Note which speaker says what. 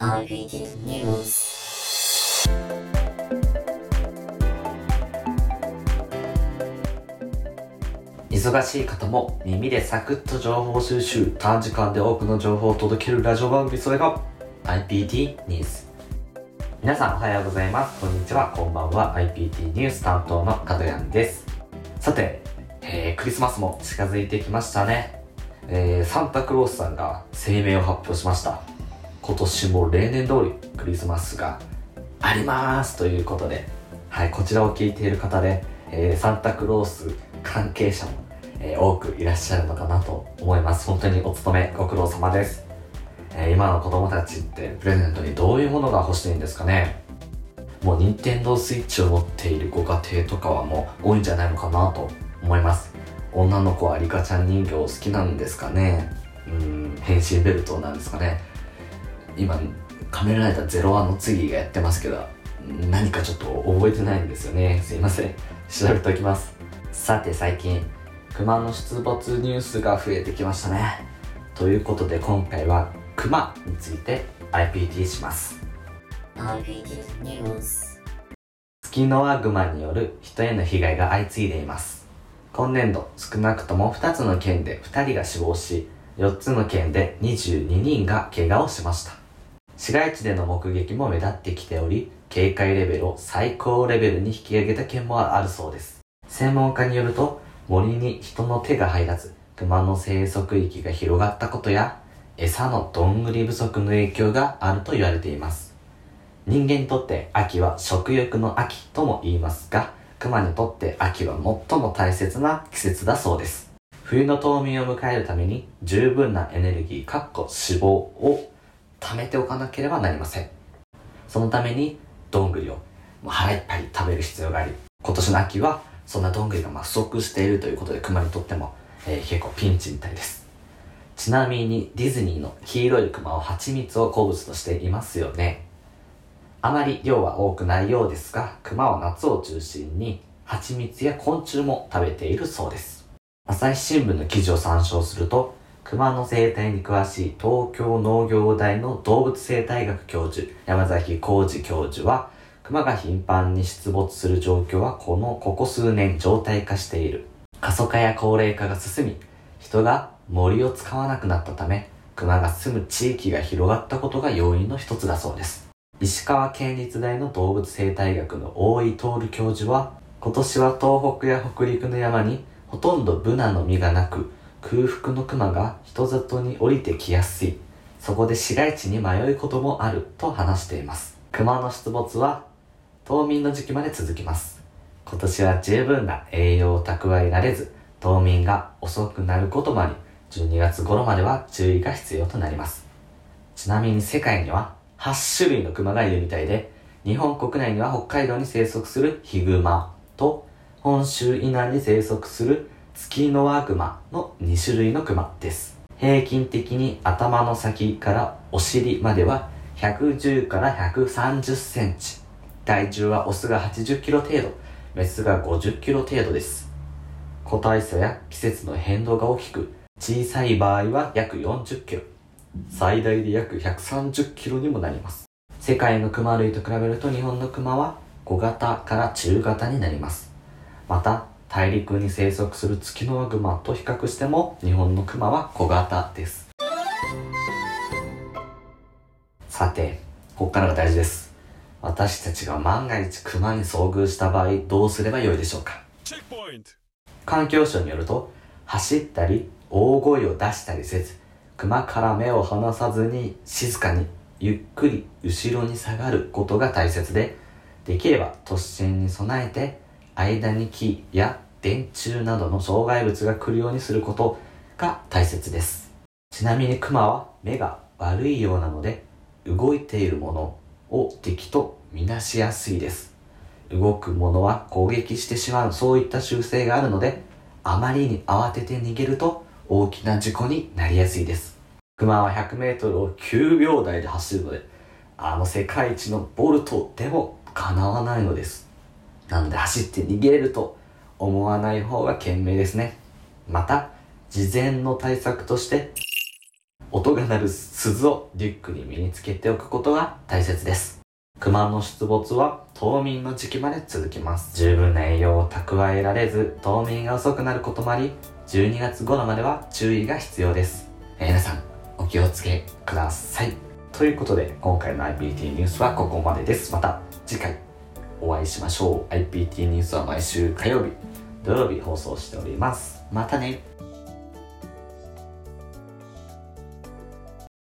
Speaker 1: RBD News
Speaker 2: 忙しい方も耳でサクッと情報収集短時間で多くの情報を届けるラジオ番組それが IPT ニュース。皆さんおはようございます。こんにちは。こんばんは。IPT ニュース担当の角谷です。さて、えー、クリスマスも近づいてきましたね、えー、サンタクロースさんが声明を発表しました。今年も例年通りクリスマスがありますということではいこちらを聞いている方で、えー、サンタクロース関係者も、えー多くいらっしゃるのかなと思います。本当にお勤めご苦労様です、えー今の子供たちってプレゼントにどういうものが欲しいんですかね。もう任天堂スイッチを持っているご家庭とかはもう多いんじゃないのかなと思います。女の子はリカちゃん人形好きなんですかね。うん変身ベルトなんですかね。今仮面ライダーゼロワンの次がやってますけど何かちょっと覚えてないんですよね。すいません。調べておきます。さて最近熊の出没ニュースが増えてきましたね。ということで今回は熊について IPT します。キノワグマによる人への被害が相次いでいます。今年度少なくとも2つの県で2人が死亡し4つの県で22人が怪我をしました市街地での目撃も目立ってきており警戒レベルを最高レベルに引き上げた県もあるそうです。専門家によると森に人の手が入らず熊の生息域が広がったことや餌のどんぐり不足の影響があると言われています。人間にとって秋は食欲の秋とも言いますが熊にとって秋は最も大切な季節だそうです。冬の冬眠を迎えるために十分なエネルギーかっこ脂肪を貯めておかなければなりません。そのためにどんぐりをもう腹いっぱい食べる必要があり今年の秋はそんなどんぐりがまあ不足しているということで熊にとっても、えー結構ピンチみたいです。ちなみにディズニーの黄色いクマは蜂蜜を好物としていますよね。あまり量は多くないようですが、熊は夏を中心に蜂蜜や昆虫も食べているそうです。朝日新聞の記事を参照すると、熊の生態に詳しい東京農業大の動物生態学教授、山崎浩二教授は、熊が頻繁に出没する状況はこのここ数年常態化している。過疎化や高齢化が進み、人が森を使わなくなったため、熊が住む地域が広がったことが要因の一つだそうです。石川県立大の動物生態学の大井徹教授は今年は東北や北陸の山にほとんどブナの実がなく空腹のクマが人里に降りてきやすい。そこで市街地に迷うこともあると話しています。クマの出没は冬眠の時期まで続きます。今年は十分な栄養を蓄えられず冬眠が遅くなることもあり12月頃までは注意が必要となります。ちなみに世界には8種類のクマがいるみたいで、日本国内には北海道に生息するヒグマと、本州以南に生息するツキノワグマの2種類のクマです。平均的に頭の先からお尻までは110から130センチ。体重はオスが80キロ程度、メスが50キロ程度です。個体差や季節の変動が大きく、小さい場合は約40キロ。最大で約130キロにもなります世界のクマ類と比べると日本のクマは小型から中型になりますまた大陸に生息するツキノワグマと比較しても日本のクマは小型です。さてここからが大事です。私たちが万が一クマに遭遇した場合どうすればよいでしょうか!環境省によると走ったり大声を出したりせず熊から目を離さずに静かにゆっくり後ろに下がることが大切でできれば突進に備えて間に木や電柱などの障害物が来るようにすることが大切です。ちなみに熊は目が悪いようなので動いているものを敵とみなしやすいです。動くものは攻撃してしまうそういった習性があるのであまりに慌てて逃げると大きな事故になりやすいです。熊は 100m を9秒台で走るのであの世界一のボルトでもかなわないのです。なので走って逃げれると思わない方が賢明ですねまた事前の対策として音が鳴る鈴をリュックに身につけておくことが大切です。熊の出没は冬眠の時期まで続きます。十分な栄養を蓄えられず、冬眠が遅くなることもあり、12月頃までは注意が必要です。皆さん、お気をつけください。ということで、今回の IPT ニュースはここまでです。また次回お会いしましょう。IPT ニュースは毎週火曜日、土曜日放送しております。またね。